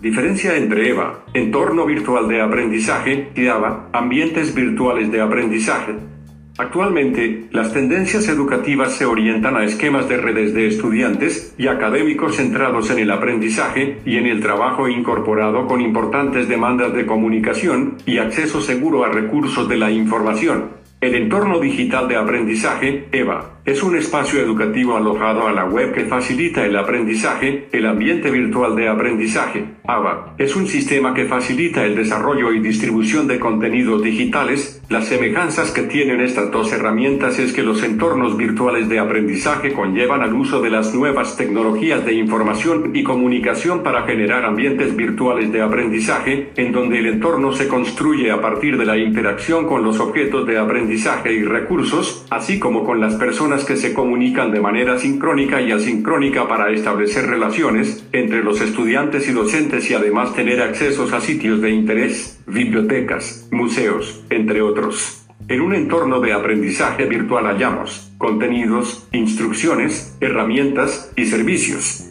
Diferencia entre EVA, entorno virtual de aprendizaje, y AVA, ambientes virtuales de aprendizaje. Actualmente, las tendencias educativas se orientan a esquemas de redes de estudiantes y académicos centrados en el aprendizaje y en el trabajo incorporado con importantes demandas de comunicación y acceso seguro a recursos de la información. El entorno digital de aprendizaje, EVA, es un espacio educativo alojado a la web que facilita el aprendizaje, el ambiente virtual de aprendizaje. AVA es un sistema que facilita el desarrollo y distribución de contenidos digitales. Las semejanzas que tienen estas dos herramientas es que los entornos virtuales de aprendizaje conllevan al uso de las nuevas tecnologías de información y comunicación para generar ambientes virtuales de aprendizaje, en donde el entorno se construye a partir de la interacción con los objetos de aprendizaje y recursos, así como con las personas que se comunican de manera sincrónica y asincrónica para establecer relaciones entre los estudiantes y docentes y además tener accesos a sitios de interés, bibliotecas, museos, entre otros. En un entorno de aprendizaje virtual hallamos contenidos, instrucciones, herramientas y servicios